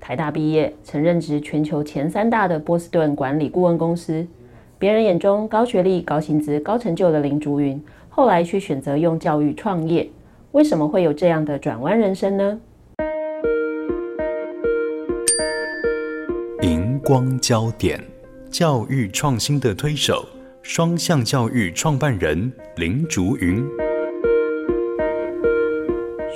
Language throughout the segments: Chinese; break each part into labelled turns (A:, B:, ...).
A: 台大毕业，曾任职全球前三大的波士顿管理顾问公司。别人眼中高学历、高薪资、高成就的林竹云，后来却选择用教育创业。为什么会有这样的转弯人生呢？
B: 荧光焦点，教育创新的推手，双向教育创办人林竹云。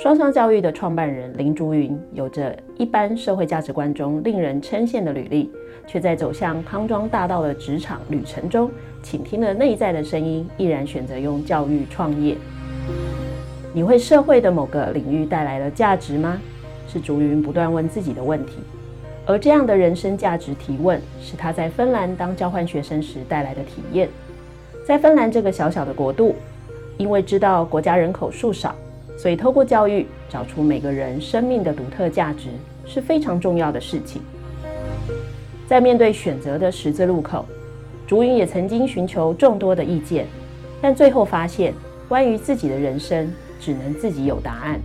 A: 双向教育的创办人林竹云，有着一般社会价值观中令人称羡的履历，却在走向康庄大道的职场旅程中，倾听了内在的声音，毅然选择用教育创业。你为社会的某个领域带来了价值吗？是竹云不断问自己的问题。而这样的人生价值提问，是他在芬兰当交换学生时带来的体验。在芬兰这个小小的国度，因为知道国家人口数少。所以，透过教育找出每个人生命的独特价值是非常重要的事情。在面对选择的十字路口，竹云也曾经寻求众多的意见，但最后发现，关于自己的人生，只能自己有答案。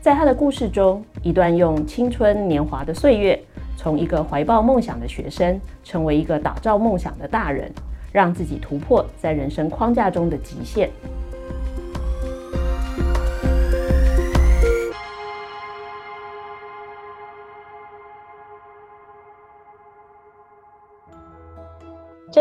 A: 在他的故事中，一段用青春年华的岁月，从一个怀抱梦想的学生，成为一个打造梦想的大人，让自己突破在人生框架中的极限。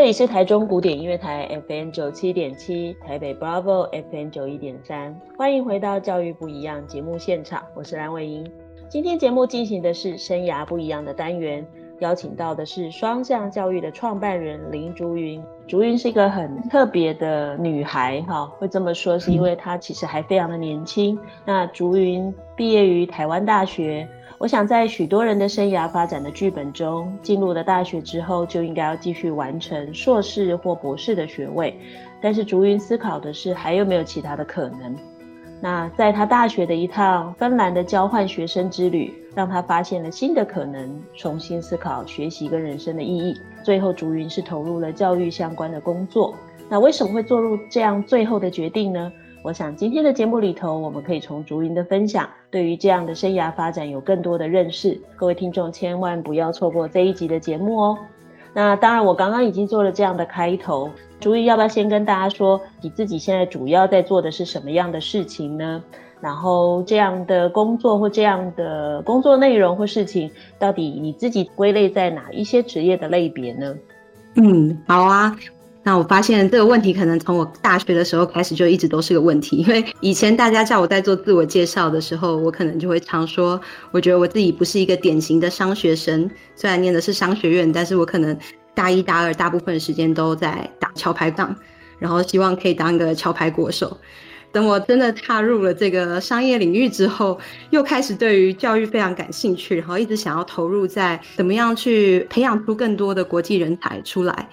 A: 这里是台中古典音乐台 FM 九七点七，台北 Bravo FM 九一点三，欢迎回到教育不一样节目现场，我是蓝伟莹。今天节目进行的是生涯不一样的单元，邀请到的是双向教育的创办人林竹云。竹云是一个很特别的女孩，哈，会这么说是因为她其实还非常的年轻。那竹云毕业于台湾大学。我想在许多人的生涯发展的剧本中，进入了大学之后就应该要继续完成硕士或博士的学位。但是竹云思考的是还有没有其他的可能。那在他大学的一趟芬兰的交换学生之旅，让他发现了新的可能，重新思考学习跟人生的意义。最后竹云是投入了教育相关的工作。那为什么会做入这样最后的决定呢？我想今天的节目里头，我们可以从竹云的分享，对于这样的生涯发展有更多的认识。各位听众千万不要错过这一集的节目哦。那当然，我刚刚已经做了这样的开头，竹云要不要先跟大家说，你自己现在主要在做的是什么样的事情呢？然后这样的工作或这样的工作内容或事情，到底你自己归类在哪一些职业的类别呢？
C: 嗯，好啊。那我发现这个问题可能从我大学的时候开始就一直都是个问题，因为以前大家叫我在做自我介绍的时候，我可能就会常说，我觉得我自己不是一个典型的商学生，虽然念的是商学院，但是我可能大一大二大部分时间都在打桥牌档，然后希望可以当个桥牌国手。等我真的踏入了这个商业领域之后，又开始对于教育非常感兴趣，然后一直想要投入在怎么样去培养出更多的国际人才出来。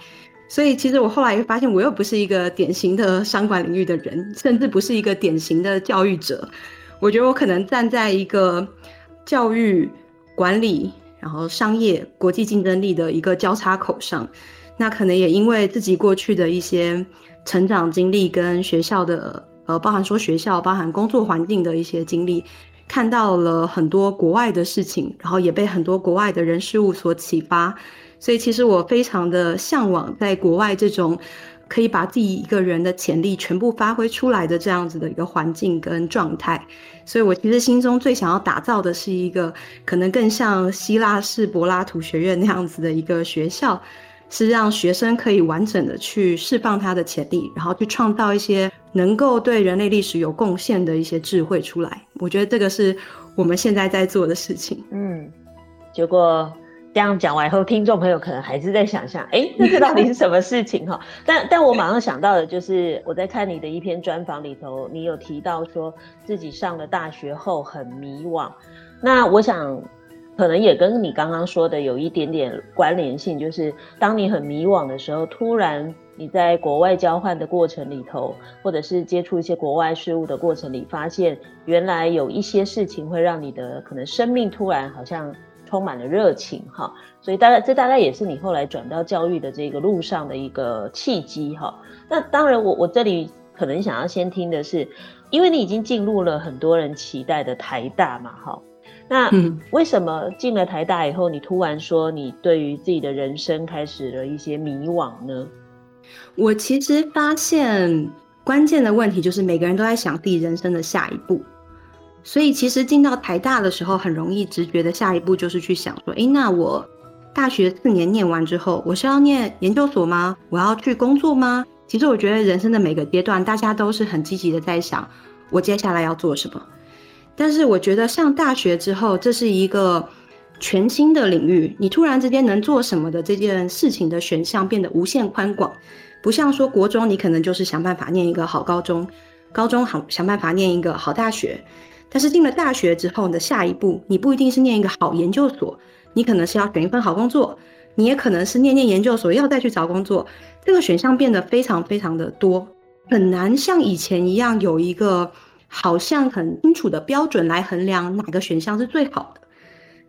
C: 所以，其实我后来又发现，我又不是一个典型的商管领域的人，甚至不是一个典型的教育者。我觉得我可能站在一个教育、管理，然后商业、国际竞争力的一个交叉口上。那可能也因为自己过去的一些成长经历，跟学校的呃，包含说学校、包含工作环境的一些经历，看到了很多国外的事情，然后也被很多国外的人事物所启发。所以其实我非常的向往在国外这种可以把自己一个人的潜力全部发挥出来的这样子的一个环境跟状态。所以我其实心中最想要打造的是一个可能更像希腊式柏拉图学院那样子的一个学校，是让学生可以完整的去释放他的潜力，然后去创造一些能够对人类历史有贡献的一些智慧出来。我觉得这个是我们现在在做的事情。
A: 嗯，结果。这样讲完以后，听众朋友可能还是在想象，哎，这到底是什么事情哈？但但我马上想到的就是我在看你的一篇专访里头，你有提到说自己上了大学后很迷惘。那我想可能也跟你刚刚说的有一点点关联性，就是当你很迷惘的时候，突然你在国外交换的过程里头，或者是接触一些国外事物的过程里，发现原来有一些事情会让你的可能生命突然好像充满了热情哈，所以大概这大概也是你后来转到教育的这个路上的一个契机哈。那当然我，我我这里可能想要先听的是，因为你已经进入了很多人期待的台大嘛哈。那为什么进了台大以后，你突然说你对于自己的人生开始了一些迷惘呢？
C: 我其实发现关键的问题就是每个人都在想自己人生的下一步，所以其实进到台大的时候，很容易直觉的下一步就是去想说，诶，那我大学四年念完之后，我是要念研究所吗？我要去工作吗？其实我觉得人生的每个阶段，大家都是很积极的在想，我接下来要做什么。但是我觉得上大学之后，这是一个全新的领域，你突然之间能做什么的这件事情的选项变得无限宽广，不像说国中你可能就是想办法念一个好高中，高中好想办法念一个好大学，但是进了大学之后你的下一步，你不一定是念一个好研究所，你可能是要选一份好工作，你也可能是念念研究所要再去找工作，这个选项变得非常非常的多，很难像以前一样有一个。好像很清楚的标准来衡量哪个选项是最好的，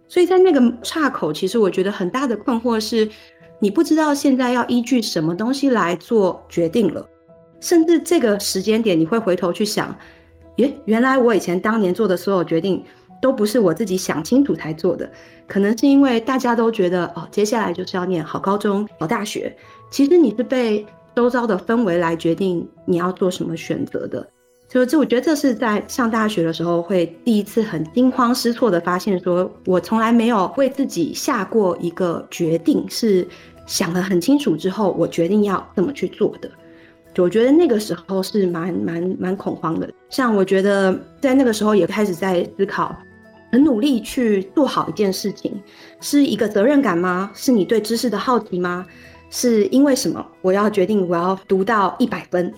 C: 所以在那个岔口，其实我觉得很大的困惑是，你不知道现在要依据什么东西来做决定了，甚至这个时间点，你会回头去想，耶，原来我以前当年做的所有决定都不是我自己想清楚才做的，可能是因为大家都觉得哦，接下来就是要念好高中、好大学，其实你是被周遭的氛围来决定你要做什么选择的。就这，我觉得这是在上大学的时候会第一次很惊慌失措的发现，说我从来没有为自己下过一个决定，是想得很清楚之后，我决定要这么去做的。我觉得那个时候是蛮蛮蛮恐慌的。像我觉得在那个时候也开始在思考，很努力去做好一件事情，是一个责任感吗？是你对知识的好奇吗？是因为什么？我要决定我要读到一百分。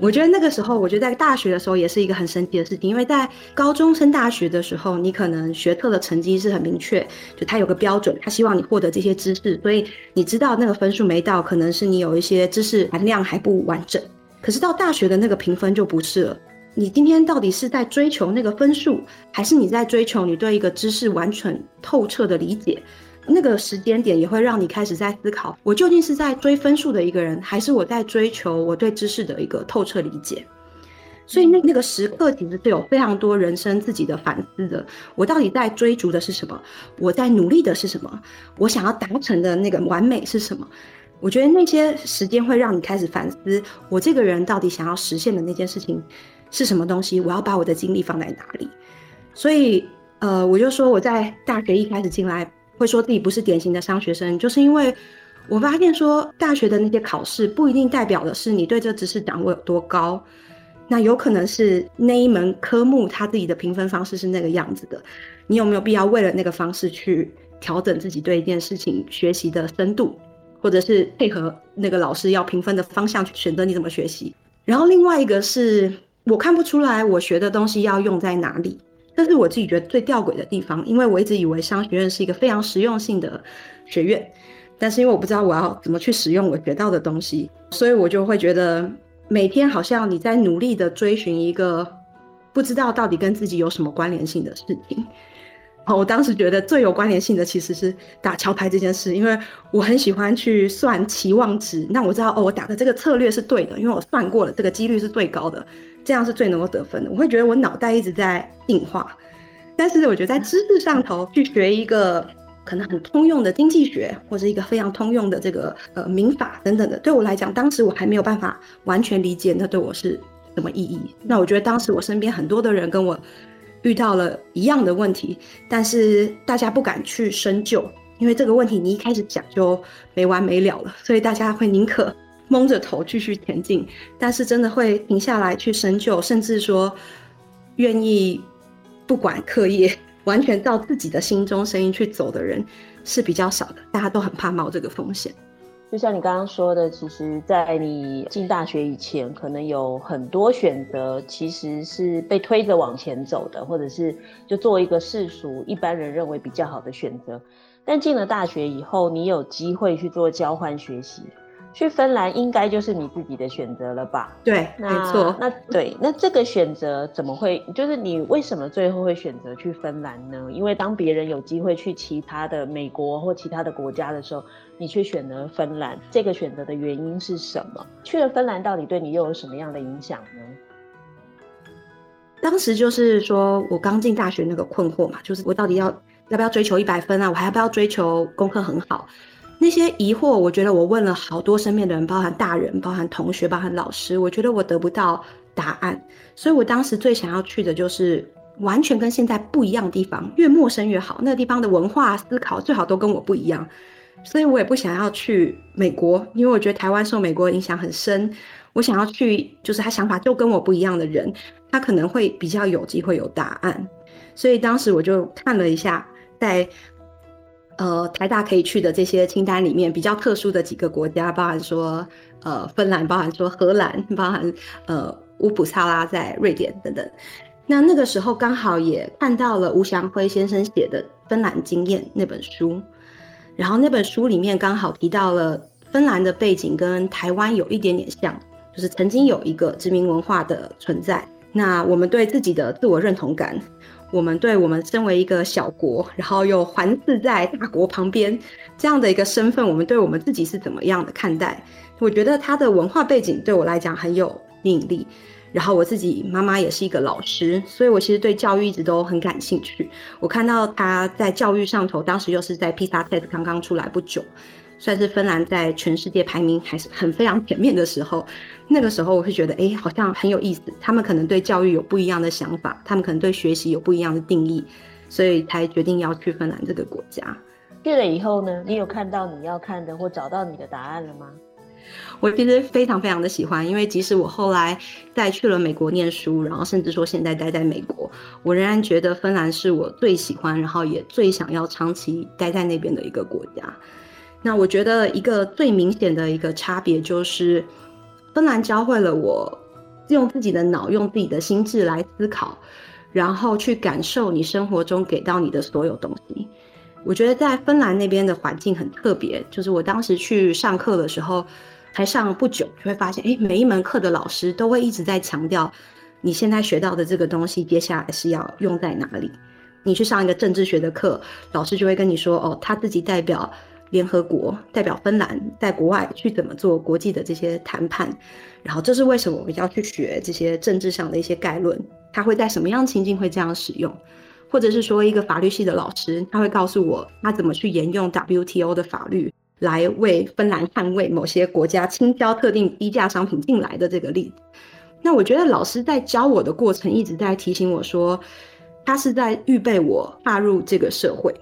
C: 我觉得那个时候，我觉得在大学的时候也是一个很神奇的事情，因为在高中升大学的时候，你可能学测的成绩是很明确，就他有个标准，他希望你获得这些知识，所以你知道那个分数没到，可能是你有一些知识含量还不完整。可是到大学的那个评分就不是了，你今天到底是在追求那个分数，还是你在追求你对一个知识完全透彻的理解？那个时间点也会让你开始在思考，我究竟是在追分数的一个人，还是我在追求我对知识的一个透彻理解？所以那那个时刻其实是有非常多人生自己的反思的。我到底在追逐的是什么？我在努力的是什么？我想要达成的那个完美是什么？我觉得那些时间会让你开始反思，我这个人到底想要实现的那件事情是什么东西？我要把我的精力放在哪里？所以，呃，我就说我在大学一开始进来。会说自己不是典型的商学生，就是因为我发现说大学的那些考试不一定代表的是你对这知识掌握有多高，那有可能是那一门科目他自己的评分方式是那个样子的，你有没有必要为了那个方式去调整自己对一件事情学习的深度，或者是配合那个老师要评分的方向去选择你怎么学习？然后另外一个是我看不出来我学的东西要用在哪里。这是我自己觉得最吊诡的地方，因为我一直以为商学院是一个非常实用性的学院，但是因为我不知道我要怎么去使用我学到的东西，所以我就会觉得每天好像你在努力的追寻一个不知道到底跟自己有什么关联性的事情。好，我当时觉得最有关联性的其实是打桥牌这件事，因为我很喜欢去算期望值，那我知道哦，我打的这个策略是对的，因为我算过了，这个几率是最高的。这样是最能够得分的。我会觉得我脑袋一直在进化，但是我觉得在知识上头去学一个可能很通用的经济学，或者一个非常通用的这个呃民法等等的，对我来讲，当时我还没有办法完全理解那对我是什么意义。那我觉得当时我身边很多的人跟我遇到了一样的问题，但是大家不敢去深究，因为这个问题你一开始讲就没完没了了，所以大家会宁可。蒙着头继续前进，但是真的会停下来去深究，甚至说愿意不管课业，完全照自己的心中声音去走的人是比较少的。大家都很怕冒这个风险。
A: 就像你刚刚说的，其实，在你进大学以前，可能有很多选择，其实是被推着往前走的，或者是就做一个世俗一般人认为比较好的选择。但进了大学以后，你有机会去做交换学习。去芬兰应该就是你自己的选择了吧？
C: 对，没错。
A: 那对，那这个选择怎么会？就是你为什么最后会选择去芬兰呢？因为当别人有机会去其他的美国或其他的国家的时候，你却选择芬兰。这个选择的原因是什么？去了芬兰到底对你又有什么样的影响呢？
C: 当时就是说我刚进大学那个困惑嘛，就是我到底要要不要追求一百分啊？我还要不要追求功课很好？那些疑惑，我觉得我问了好多身边的人，包含大人、包含同学、包含老师，我觉得我得不到答案。所以我当时最想要去的就是完全跟现在不一样的地方，越陌生越好。那个地方的文化思考最好都跟我不一样。所以我也不想要去美国，因为我觉得台湾受美国影响很深。我想要去，就是他想法就跟我不一样的人，他可能会比较有机会有答案。所以当时我就看了一下，在。呃，台大可以去的这些清单里面，比较特殊的几个国家，包含说呃芬兰，包含说荷兰，包含呃乌普萨拉在瑞典等等。那那个时候刚好也看到了吴祥辉先生写的《芬兰经验》那本书，然后那本书里面刚好提到了芬兰的背景跟台湾有一点点像，就是曾经有一个殖民文化的存在。那我们对自己的自我认同感。我们对我们身为一个小国，然后又环伺在大国旁边这样的一个身份，我们对我们自己是怎么样的看待？我觉得他的文化背景对我来讲很有吸引力。然后我自己妈妈也是一个老师，所以我其实对教育一直都很感兴趣。我看到他在教育上头，当时又是在 PISA test 刚刚出来不久。算是芬兰在全世界排名还是很非常前面的时候，那个时候我会觉得，哎，好像很有意思。他们可能对教育有不一样的想法，他们可能对学习有不一样的定义，所以才决定要去芬兰这个国家。
A: 去了以后呢，你有看到你要看的或找到你的答案了吗？
C: 我其实非常非常的喜欢，因为即使我后来再去了美国念书，然后甚至说现在待在美国，我仍然觉得芬兰是我最喜欢，然后也最想要长期待在那边的一个国家。那我觉得一个最明显的一个差别就是，芬兰教会了我用自己的脑、用自己的心智来思考，然后去感受你生活中给到你的所有东西。我觉得在芬兰那边的环境很特别，就是我当时去上课的时候，才上不久就会发现，哎，每一门课的老师都会一直在强调，你现在学到的这个东西，接下来是要用在哪里。你去上一个政治学的课，老师就会跟你说，哦，他自己代表。联合国代表芬兰在国外去怎么做国际的这些谈判，然后这是为什么我们要去学这些政治上的一些概论？他会在什么样情境会这样使用？或者是说一个法律系的老师，他会告诉我他怎么去沿用 WTO 的法律来为芬兰捍卫某些国家倾销特定低价商品进来的这个例子。那我觉得老师在教我的过程一直在提醒我说，他是在预备我踏入这个社会。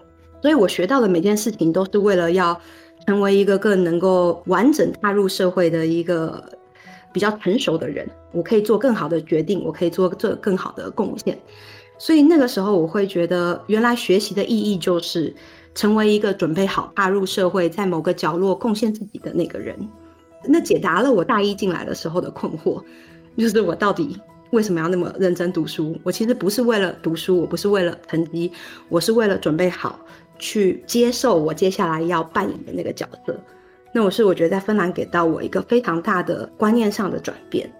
C: 所以我学到的每件事情都是为了要成为一个更能够完整踏入社会的一个比较成熟的人。我可以做更好的决定，我可以做做更好的贡献。所以那个时候我会觉得，原来学习的意义就是成为一个准备好踏入社会，在某个角落贡献自己的那个人。那解答了我大一进来的时候的困惑，就是我到底为什么要那么认真读书？我其实不是为了读书，我不是为了成绩，我是为了准备好。去接受我接下来要扮演的那个角色，那我是我觉得在芬兰给到我一个非常大的观念上的转变。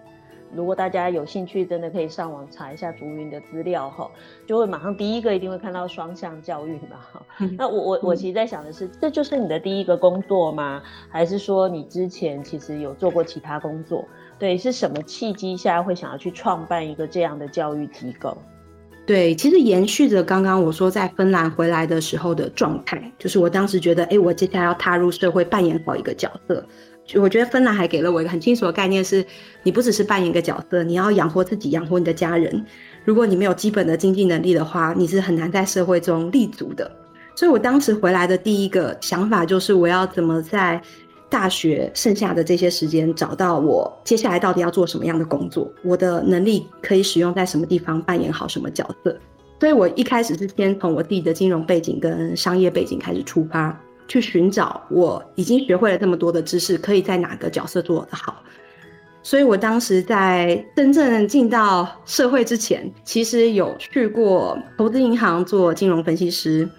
A: 如果大家有兴趣，真的可以上网查一下竹云的资料哈，就会马上第一个一定会看到双向教育嘛哈。那我我我其实在想的是，这就是你的第一个工作吗？还是说你之前其实有做过其他工作？对，是什么契机下会想要去创办一个这样的教育机构？
C: 对，其实延续着刚刚我说在芬兰回来的时候的状态，就是我当时觉得，哎，我接下来要踏入社会，扮演好一个角色。我觉得芬兰还给了我一个很清楚的概念是，你不只是扮演一个角色，你要养活自己，养活你的家人。如果你没有基本的经济能力的话，你是很难在社会中立足的。所以我当时回来的第一个想法就是，我要怎么在。大学剩下的这些时间，找到我接下来到底要做什么样的工作，我的能力可以使用在什么地方，扮演好什么角色。所以我一开始是先从我自己的金融背景跟商业背景开始出发，去寻找我已经学会了这么多的知识，可以在哪个角色做得好。所以我当时在真正进到社会之前，其实有去过投资银行做金融分析师，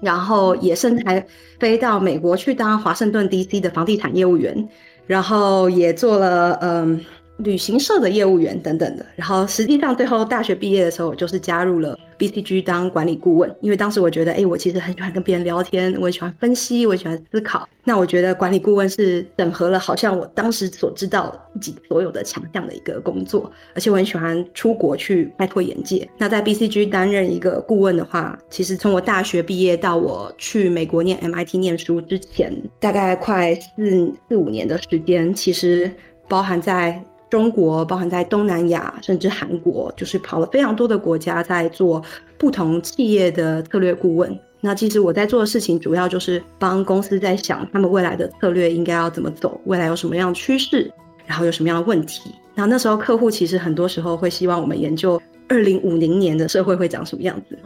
C: 然后也身材飞到美国去当华盛顿 DC 的房地产业务员，然后也做了嗯。旅行社的业务员等等的，然后实际上最后大学毕业的时候，我就是加入了 BCG 当管理顾问，因为当时我觉得，哎，我其实很喜欢跟别人聊天，我也喜欢分析，我也喜欢思考。那我觉得管理顾问是整合了好像我当时所知道自己所有的强项的一个工作，而且我很喜欢出国去开拓眼界。那在 BCG 担任一个顾问的话，其实从我大学毕业到我去美国念 MIT 念书之前，大概快四四五年的时间，其实包含在。中国包含在东南亚，甚至韩国，就是跑了非常多的国家，在做不同企业的策略顾问。那其实我在做的事情，主要就是帮公司在想他们未来的策略应该要怎么走，未来有什么样的趋势，然后有什么样的问题。那那时候客户其实很多时候会希望我们研究二零五零年的社会会长什么样子，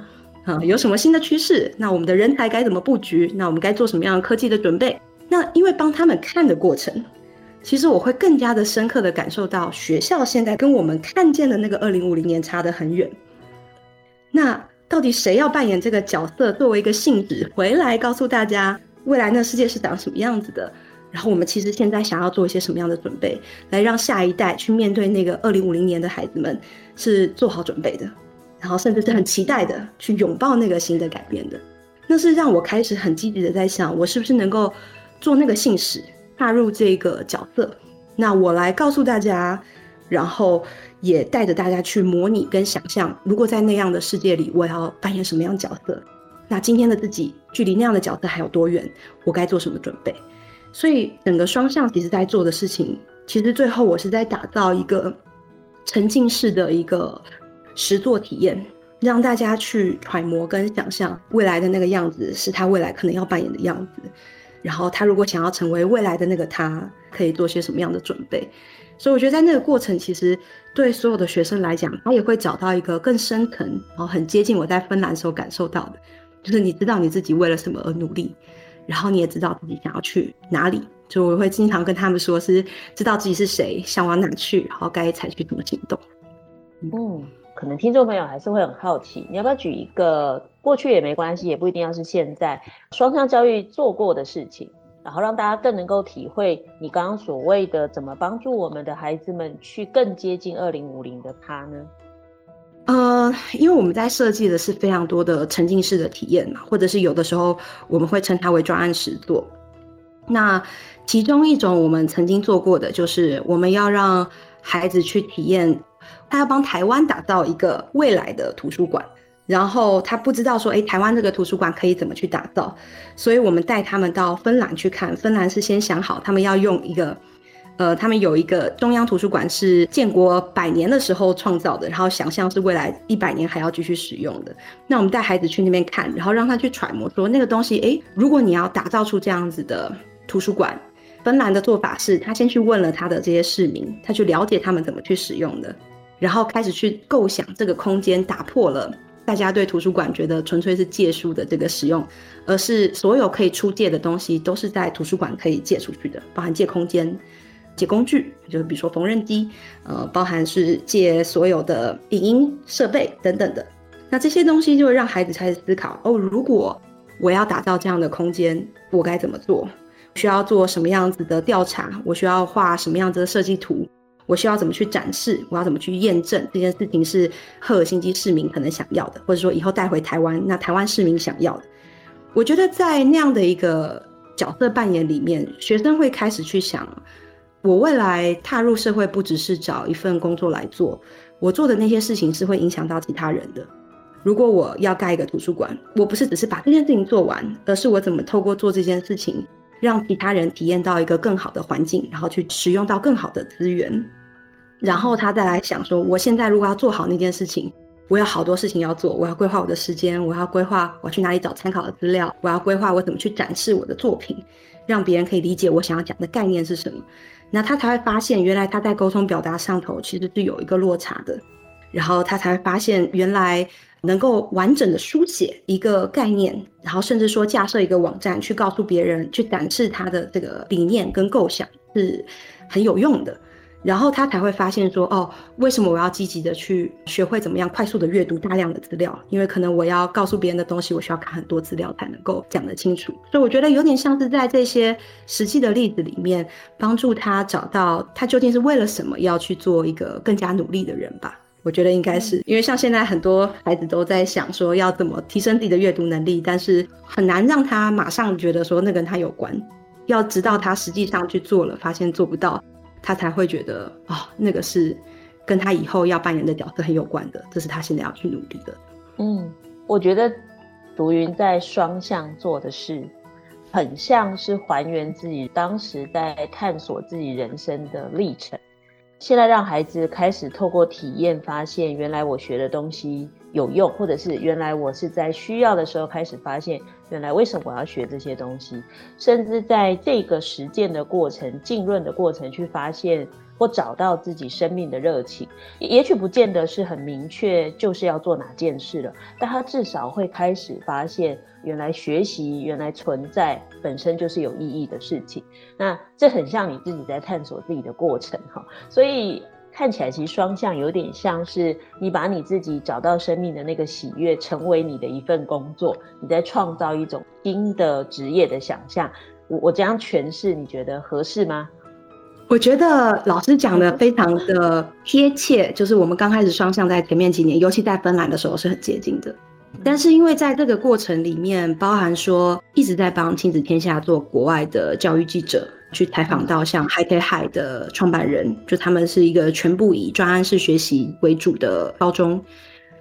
C: 啊，有什么新的趋势？那我们的人才该怎么布局？那我们该做什么样的科技的准备？那因为帮他们看的过程。其实我会更加的深刻的感受到，学校现在跟我们看见的那个二零五零年差得很远。那到底谁要扮演这个角色，作为一个信使回来告诉大家未来那世界是长什么样子的？然后我们其实现在想要做一些什么样的准备，来让下一代去面对那个二零五零年的孩子们是做好准备的，然后甚至是很期待的去拥抱那个新的改变的。那是让我开始很积极的在想，我是不是能够做那个信使。踏入这个角色，那我来告诉大家，然后也带着大家去模拟跟想象，如果在那样的世界里，我要扮演什么样角色？那今天的自己距离那样的角色还有多远？我该做什么准备？所以整个双向其实在做的事情，其实最后我是在打造一个沉浸式的一个实作体验，让大家去揣摩跟想象未来的那个样子，是他未来可能要扮演的样子。然后他如果想要成为未来的那个他，可以做些什么样的准备？所以我觉得在那个过程，其实对所有的学生来讲，他也会找到一个更深层，然后很接近我在芬兰时候感受到的，就是你知道你自己为了什么而努力，然后你也知道自己想要去哪里。就我会经常跟他们说，是知道自己是谁，想往哪去，然后该采取什么行动。
A: 嗯。可能听众朋友还是会很好奇，你要不要举一个过去也没关系，也不一定要是现在双向教育做过的事情，然后让大家更能够体会你刚刚所谓的怎么帮助我们的孩子们去更接近二零五零的他呢？
C: 呃，因为我们在设计的是非常多的沉浸式的体验嘛，或者是有的时候我们会称它为专案实作。那其中一种我们曾经做过的，就是我们要让孩子去体验。他要帮台湾打造一个未来的图书馆，然后他不知道说，诶，台湾这个图书馆可以怎么去打造，所以我们带他们到芬兰去看。芬兰是先想好，他们要用一个，呃，他们有一个中央图书馆是建国百年的时候创造的，然后想象是未来一百年还要继续使用的。那我们带孩子去那边看，然后让他去揣摩说，那个东西，诶，如果你要打造出这样子的图书馆，芬兰的做法是，他先去问了他的这些市民，他去了解他们怎么去使用的。然后开始去构想这个空间，打破了大家对图书馆觉得纯粹是借书的这个使用，而是所有可以出借的东西都是在图书馆可以借出去的，包含借空间、借工具，就是比如说缝纫机，呃，包含是借所有的影音设备等等的。那这些东西就会让孩子开始思考：哦，如果我要打造这样的空间，我该怎么做？需要做什么样子的调查？我需要画什么样子的设计图？我需要怎么去展示？我要怎么去验证这件事情是赫尔辛基市民可能想要的，或者说以后带回台湾，那台湾市民想要的？我觉得在那样的一个角色扮演里面，学生会开始去想：我未来踏入社会，不只是找一份工作来做，我做的那些事情是会影响到其他人的。如果我要盖一个图书馆，我不是只是把这件事情做完，而是我怎么透过做这件事情，让其他人体验到一个更好的环境，然后去使用到更好的资源。然后他再来想说，我现在如果要做好那件事情，我有好多事情要做，我要规划我的时间，我要规划我去哪里找参考的资料，我要规划我怎么去展示我的作品，让别人可以理解我想要讲的概念是什么。那他才会发现，原来他在沟通表达上头其实是有一个落差的。然后他才会发现，原来能够完整的书写一个概念，然后甚至说架设一个网站去告诉别人，去展示他的这个理念跟构想是很有用的。然后他才会发现说，哦，为什么我要积极的去学会怎么样快速的阅读大量的资料？因为可能我要告诉别人的东西，我需要看很多资料才能够讲得清楚。所以我觉得有点像是在这些实际的例子里面，帮助他找到他究竟是为了什么要去做一个更加努力的人吧。我觉得应该是因为像现在很多孩子都在想说要怎么提升自己的阅读能力，但是很难让他马上觉得说那跟他有关，要直到他实际上去做了，发现做不到。他才会觉得啊、哦，那个是跟他以后要扮演的角色很有关的，这是他现在要去努力的。
A: 嗯，我觉得竹云在双向做的事，很像是还原自己当时在探索自己人生的历程。现在让孩子开始透过体验，发现原来我学的东西有用，或者是原来我是在需要的时候开始发现，原来为什么我要学这些东西，甚至在这个实践的过程、浸润的过程，去发现或找到自己生命的热情。也许不见得是很明确就是要做哪件事了，但他至少会开始发现。原来学习，原来存在本身就是有意义的事情。那这很像你自己在探索自己的过程哈，所以看起来其实双向有点像是你把你自己找到生命的那个喜悦成为你的一份工作，你在创造一种新的职业的想象。我我这样诠释，你觉得合适吗？
C: 我觉得老师讲的非常的贴切，就是我们刚开始双向在前面几年，尤其在芬兰的时候是很接近的。但是因为在这个过程里面，包含说一直在帮亲子天下做国外的教育记者，去采访到像 Hi-Tech-Hi 的创办人，就他们是一个全部以专案式学习为主的高中。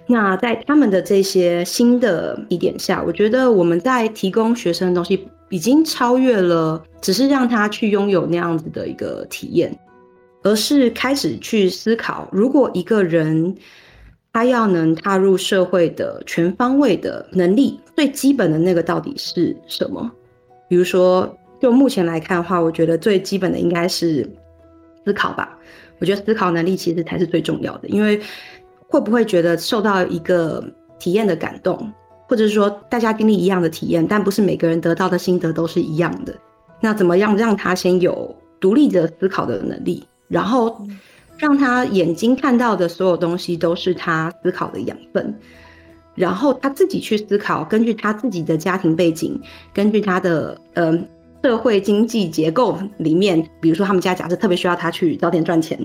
C: 那在他们的这些新的一点下，我觉得我们在提供学生的东西已经超越了只是让他去拥有那样子的一个体验，而是开始去思考，如果一个人。他要能踏入社会的全方位的能力，最基本的那个到底是什么？比如说，就目前来看的话，我觉得最基本的应该是思考吧。我觉得思考能力其实才是最重要的，因为会不会觉得受到一个体验的感动，或者是说大家经历一样的体验，但不是每个人得到的心得都是一样的。那怎么样让他先有独立的思考的能力，然后？让他眼睛看到的所有东西都是他思考的养分，然后他自己去思考，根据他自己的家庭背景，根据他的呃社会经济结构里面，比如说他们家假设特别需要他去早点赚钱，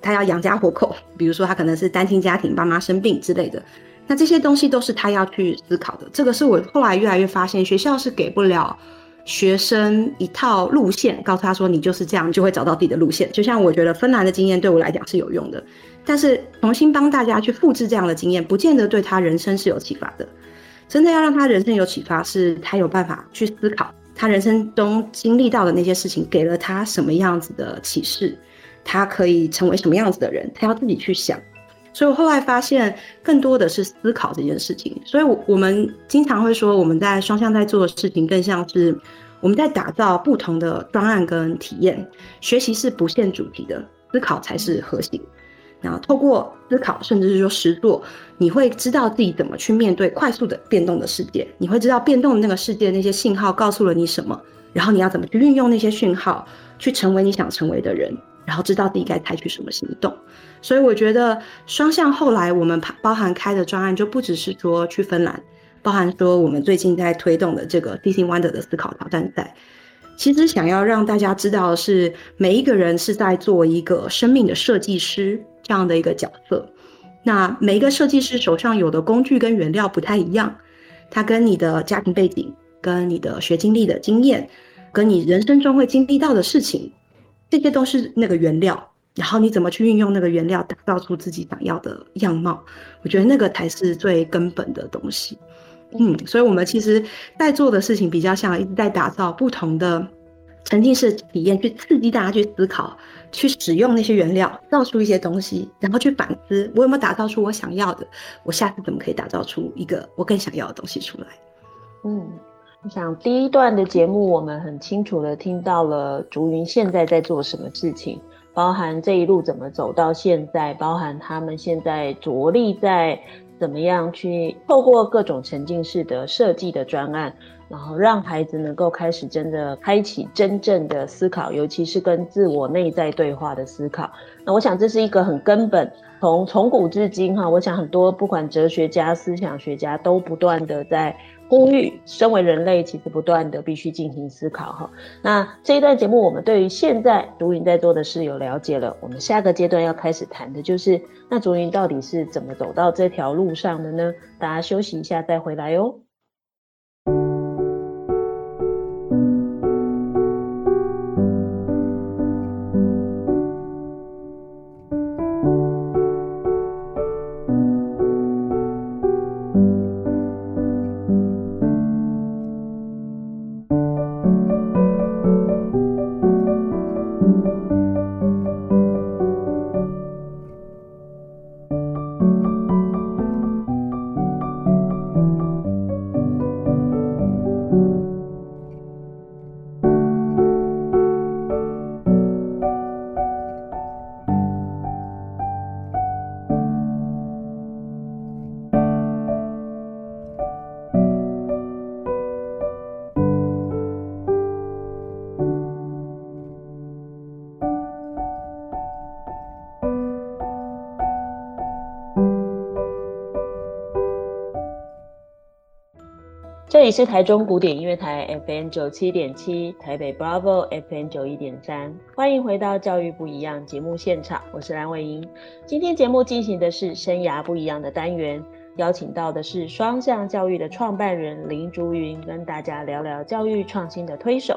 C: 他要养家活口，比如说他可能是单亲家庭，爸妈生病之类的，那这些东西都是他要去思考的。这个是我后来越来越发现，学校是给不了。学生一套路线，告诉他说：“你就是这样，就会找到自己的路线。”就像我觉得芬兰的经验对我来讲是有用的，但是重新帮大家去复制这样的经验，不见得对他人生是有启发的。真的要让他人生有启发，是他有办法去思考他人生中经历到的那些事情给了他什么样子的启示，他可以成为什么样子的人，他要自己去想。所以我后来发现，更多的是思考这件事情。所以，我我们经常会说，我们在双向在做的事情，更像是我们在打造不同的专案跟体验。学习是不限主题的，思考才是核心。然后，透过思考，甚至是说实作，你会知道自己怎么去面对快速的变动的世界。你会知道变动的那个世界那些信号告诉了你什么，然后你要怎么去运用那些讯号，去成为你想成为的人。然后知道自己该采取什么行动，所以我觉得双向后来我们包含开的专案就不只是说去芬兰，包含说我们最近在推动的这个 Teaching Wonder 的思考挑战赛，其实想要让大家知道的是每一个人是在做一个生命的设计师这样的一个角色。那每一个设计师手上有的工具跟原料不太一样，它跟你的家庭背景、跟你的学经历的经验、跟你人生中会经历到的事情。这些都是那个原料，然后你怎么去运用那个原料，打造出自己想要的样貌？我觉得那个才是最根本的东西。嗯，所以我们其实在做的事情比较像一直在打造不同的沉浸式体验，去刺激大家去思考，去使用那些原料，造出一些东西，然后去反思我有没有打造出我想要的，我下次怎么可以打造出一个我更想要的东西出来？嗯。我想第一段的节目，我们很清楚的听到了竹云现在在做什么事情，包含这一路怎么走到现在，包含他们现在着力在
A: 怎么样去透过各种沉浸式的设计的专案，然后让孩子能够开始真的开启真正的思考，尤其是跟自我内在对话的思考。那我想这是一个很根本，从从古至今哈，我想很多不管哲学家、思想学家都不断的在。呼吁，身为人类，其实不断的必须进行思考哈。那这一段节目，我们对于现在竹云在做的事有了解了。我们下个阶段要开始谈的就是，那竹云到底是怎么走到这条路上的呢？大家休息一下再回来哟。里是台中古典音乐台 FM 九七点七，台北 Bravo FM 九一点三，欢迎回到教育不一样节目现场，我是蓝伟莹。今天节目进行的是生涯不一样的单元，邀请到的是双向教育的创办人林竹云，跟大家聊聊教育创新的推手。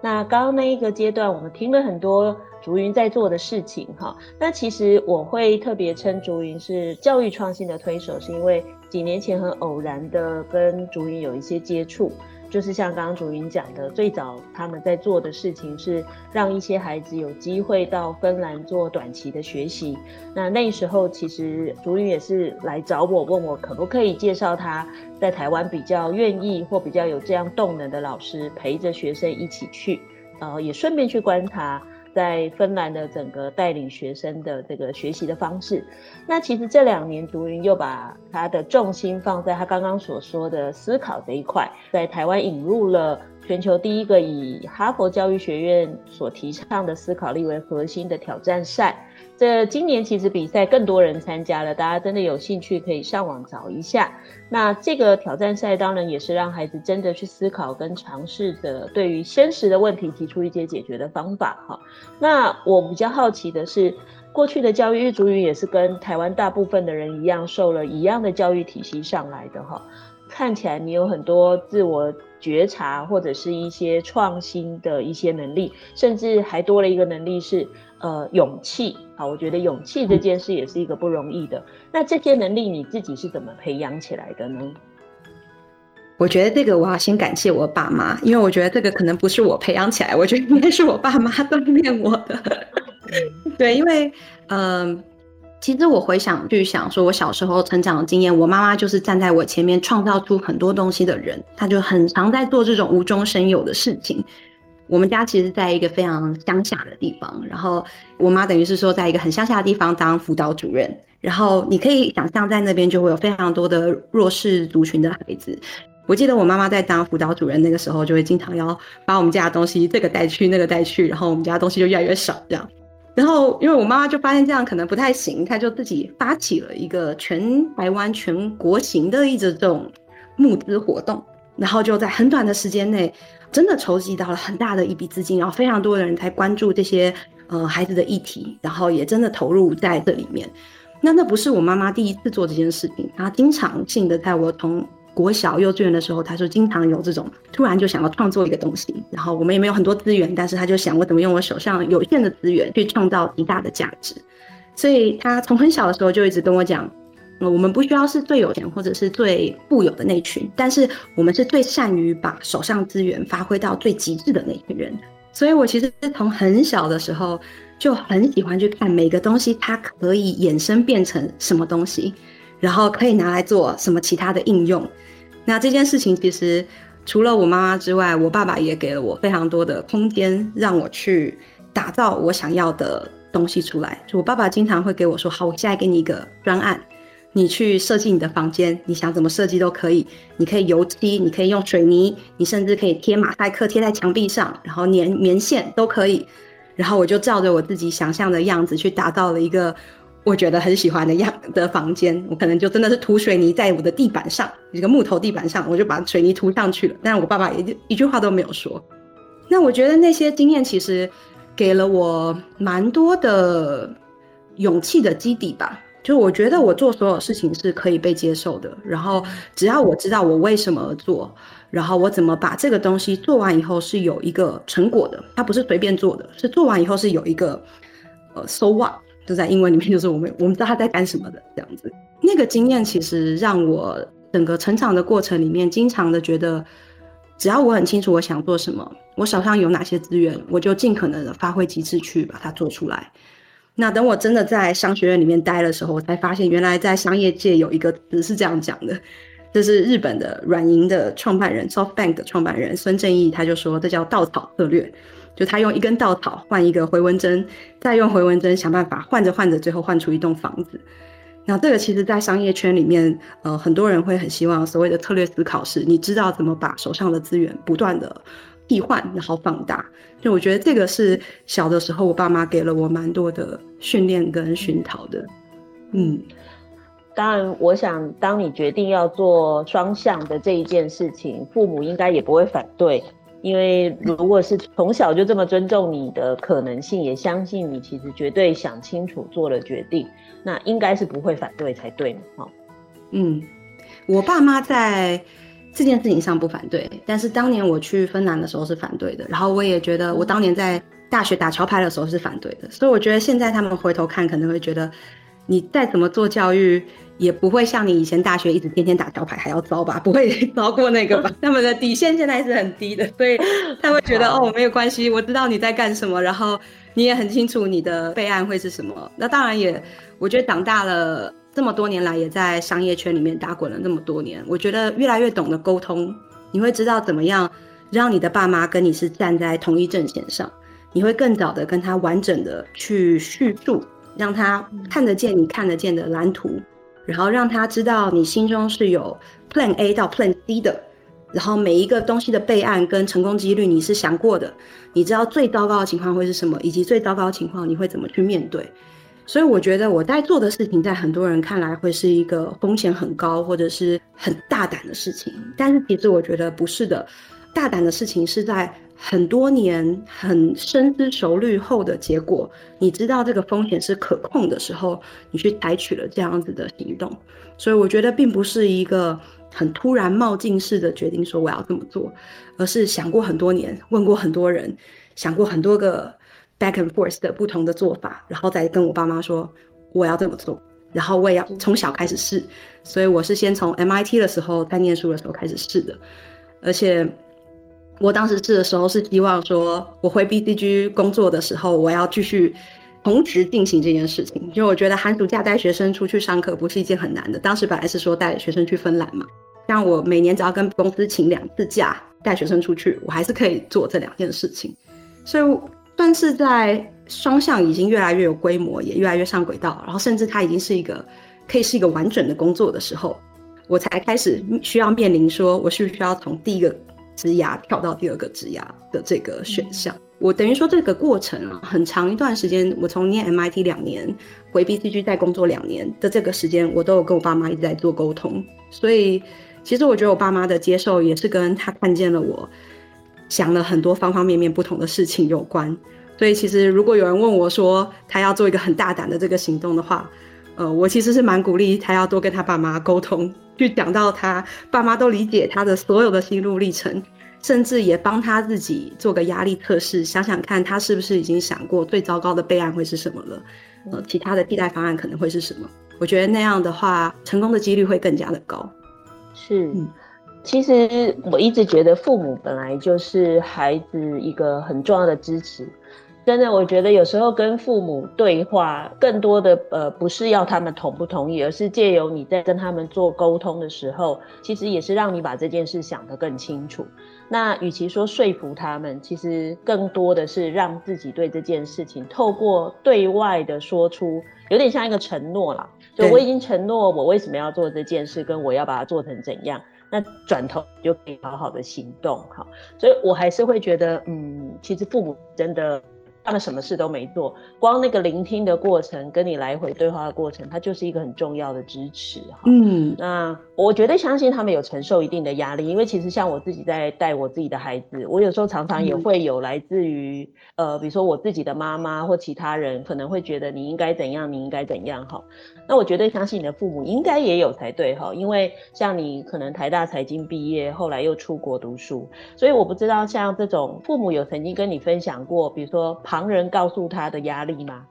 A: 那刚刚那一个阶段，我们听了很多竹云在做的事情哈。那其实我会特别称竹云是教育创新的推手，是因为。几年前很偶然的跟竹云有一些接触，就是像刚刚竹云讲的，最早他们在做的事情是让一些孩子有机会到芬兰做短期的学习。那那时候其实竹云也是来找我，问我可不可以介绍他在台湾比较愿意或比较有这样动能的老师陪着学生一起去，呃，也顺便去观察。在芬兰的整个带领学生的这个学习的方式，那其实这两年读云又把他的重心放在他刚刚所说的思考这一块，在台湾引入了全球第一个以哈佛教育学院所提倡的思考力为核心的挑战赛。这今年其实比赛更多人参加了，大家真的有兴趣可以上网找一下。那这个挑战赛当然也是让孩子真的去思考跟尝试的对于现实的问题提出一些解决的方法哈。那我比较好奇的是，过去的教育，竹云也是跟台湾大部分的人一样，受了一样的教育体系上来的哈。看起来你有很多自我觉察或者是一些创新的一些能力，甚至还多了一个能力是。呃，勇气啊，我觉得勇气这件事也是一个不容易的。那这些能力你自己是怎么培养起来的呢？
C: 我觉得这个我要先感谢我爸妈，因为我觉得这个可能不是我培养起来，我觉得应该是我爸妈锻炼我的。对，因为嗯、呃，其实我回想去想，说我小时候成长的经验，我妈妈就是站在我前面创造出很多东西的人，她就很常在做这种无中生有的事情。我们家其实在一个非常乡下的地方，然后我妈等于是说在一个很乡下的地方当辅导主任，然后你可以想象在那边就会有非常多的弱势族群的孩子。我记得我妈妈在当辅导主任那个时候，就会经常要把我们家的东西这个带去那个带去，然后我们家的东西就越来越少这样。然后因为我妈妈就发现这样可能不太行，她就自己发起了一个全台湾全国型的一直这种募资活动，然后就在很短的时间内。真的筹集到了很大的一笔资金，然后非常多的人才关注这些呃孩子的议题，然后也真的投入在这里面。那那不是我妈妈第一次做这件事情，她经常性的在我同国小幼稚园的时候，他就经常有这种突然就想要创作一个东西，然后我们也没有很多资源，但是他就想我怎么用我手上有限的资源去创造极大的价值。所以他从很小的时候就一直跟我讲。我们不需要是最有钱或者是最富有的那群，但是我们是最善于把手上资源发挥到最极致的那群人。所以我其实从很小的时候就很喜欢去看每个东西，它可以衍生变成什么东西，然后可以拿来做什么其他的应用。那这件事情其实除了我妈妈之外，我爸爸也给了我非常多的空间，让我去打造我想要的东西出来。就我爸爸经常会给我说：“好，我现在给你一个专案。”你去设计你的房间，你想怎么设计都可以。你可以油漆，你可以用水泥，你甚至可以贴马赛克贴在墙壁上，然后粘棉线都可以。然后我就照着我自己想象的样子去打造了一个我觉得很喜欢的样的房间。我可能就真的是涂水泥在我的地板上，一个木头地板上，我就把水泥涂上去了。但是我爸爸也一句话都没有说。那我觉得那些经验其实给了我蛮多的勇气的基底吧。就我觉得我做所有事情是可以被接受的，然后只要我知道我为什么而做，然后我怎么把这个东西做完以后是有一个成果的，它不是随便做的，是做完以后是有一个呃 so what，就在英文里面就是我们我们知道他在干什么的这样子。那个经验其实让我整个成长的过程里面，经常的觉得，只要我很清楚我想做什么，我手上有哪些资源，我就尽可能的发挥极致去把它做出来。那等我真的在商学院里面待的时候，我才发现原来在商业界有一个词是这样讲的，这是日本的软银的创办人 SoftBank 的创办人孙正义，他就说这叫稻草策略，就他用一根稻草换一个回纹针，再用回纹针想办法换着换着，最后换出一栋房子。那这个其实，在商业圈里面，呃，很多人会很希望所谓的策略思考是，你知道怎么把手上的资源不断的替换，然后放大。就我觉得这个是小的时候，我爸妈给了我蛮多的训练跟熏陶的。嗯，
A: 当然，我想当你决定要做双向的这一件事情，父母应该也不会反对，因为如果是从小就这么尊重你的可能性，也相信你其实绝对想清楚做了决定，那应该是不会反对才对嘛。好，
C: 嗯，我爸妈在。这件事情上不反对，但是当年我去芬兰的时候是反对的。然后我也觉得，我当年在大学打桥牌的时候是反对的。所以我觉得现在他们回头看，可能会觉得你再怎么做教育，也不会像你以前大学一直天天打招牌还要糟吧？不会 糟过那个吧？他们的底线现在是很低的，所以他会觉得哦，没有关系，我知道你在干什么，然后你也很清楚你的备案会是什么。那当然也，我觉得长大了。这么多年来，也在商业圈里面打滚了那么多年，我觉得越来越懂得沟通。你会知道怎么样让你的爸妈跟你是站在同一阵线上，你会更早的跟他完整的去叙述，让他看得见你看得见的蓝图，然后让他知道你心中是有 Plan A 到 Plan C 的，然后每一个东西的备案跟成功几率你是想过的，你知道最糟糕的情况会是什么，以及最糟糕的情况你会怎么去面对。所以我觉得我在做的事情，在很多人看来会是一个风险很高或者是很大胆的事情，但是其实我觉得不是的。大胆的事情是在很多年很深思熟虑后的结果，你知道这个风险是可控的时候，你去采取了这样子的行动。所以我觉得并不是一个很突然冒进式的决定，说我要这么做，而是想过很多年，问过很多人，想过很多个。back and forth 的不同的做法，然后再跟我爸妈说我要这么做，然后我也要从小开始试，所以我是先从 MIT 的时候在念书的时候开始试的，而且我当时试的时候是希望说我回 BCG 工作的时候，我要继续同时进行这件事情，因为我觉得寒暑假带学生出去上课不是一件很难的，当时本来是说带学生去芬兰嘛，像我每年只要跟公司请两次假带学生出去，我还是可以做这两件事情，所以。算是在双向已经越来越有规模，也越来越上轨道，然后甚至它已经是一个可以是一个完整的工作的时候，我才开始需要面临说，我需不需要从第一个职涯跳到第二个职涯的这个选项。我等于说这个过程啊，很长一段时间，我从念 MIT 两年回 BCG 再工作两年的这个时间，我都有跟我爸妈一直在做沟通。所以其实我觉得我爸妈的接受也是跟他看见了我。想了很多方方面面不同的事情有关，所以其实如果有人问我说他要做一个很大胆的这个行动的话，呃，我其实是蛮鼓励他要多跟他爸妈沟通，去讲到他爸妈都理解他的所有的心路历程，甚至也帮他自己做个压力测试，想想看他是不是已经想过最糟糕的备案会是什么了，呃，其他的替代方案可能会是什么？我觉得那样的话，成功的几率会更加的高。
A: 是。嗯其实我一直觉得父母本来就是孩子一个很重要的支持。真的，我觉得有时候跟父母对话，更多的呃不是要他们同不同意，而是借由你在跟他们做沟通的时候，其实也是让你把这件事想得更清楚。那与其说说服他们，其实更多的是让自己对这件事情透过对外的说出有点像一个承诺啦，就我已经承诺我为什么要做这件事，跟我要把它做成怎样，那转头就可以好好的行动哈。所以我还是会觉得，嗯，其实父母真的。他们什么事都没做，光那个聆听的过程，跟你来回对话的过程，它就是一个很重要的支持哈。嗯，那我绝对相信他们有承受一定的压力，因为其实像我自己在带我自己的孩子，我有时候常常也会有来自于、嗯、呃，比如说我自己的妈妈或其他人，可能会觉得你应该怎样，你应该怎样哈。那我绝对相信你的父母应该也有才对哈，因为像你可能台大财经毕业，后来又出国读书，所以我不知道像这种父母有曾经跟你分享过，比如说旁人告诉他的压力吗？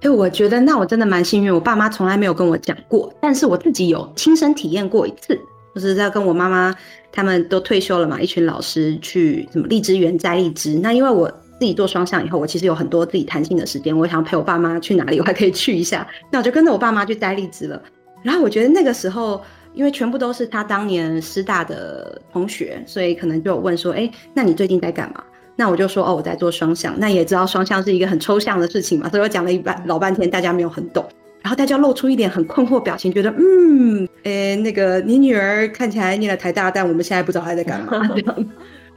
C: 哎，我觉得那我真的蛮幸运，我爸妈从来没有跟我讲过，但是我自己有亲身体验过一次，就是在跟我妈妈他们都退休了嘛，一群老师去什么荔枝园摘荔枝。那因为我自己做双向以后，我其实有很多自己弹性的时间，我想陪我爸妈去哪里，我还可以去一下。那我就跟着我爸妈去摘荔枝了。然后我觉得那个时候，因为全部都是他当年师大的同学，所以可能就有问说，哎，那你最近在干嘛？那我就说哦，我在做双向。那也知道双向是一个很抽象的事情嘛，所以我讲了一半老半天，大家没有很懂。然后大家露出一点很困惑表情，觉得嗯，诶，那个你女儿看起来念了台大，但我们现在不知道她在干嘛 这样。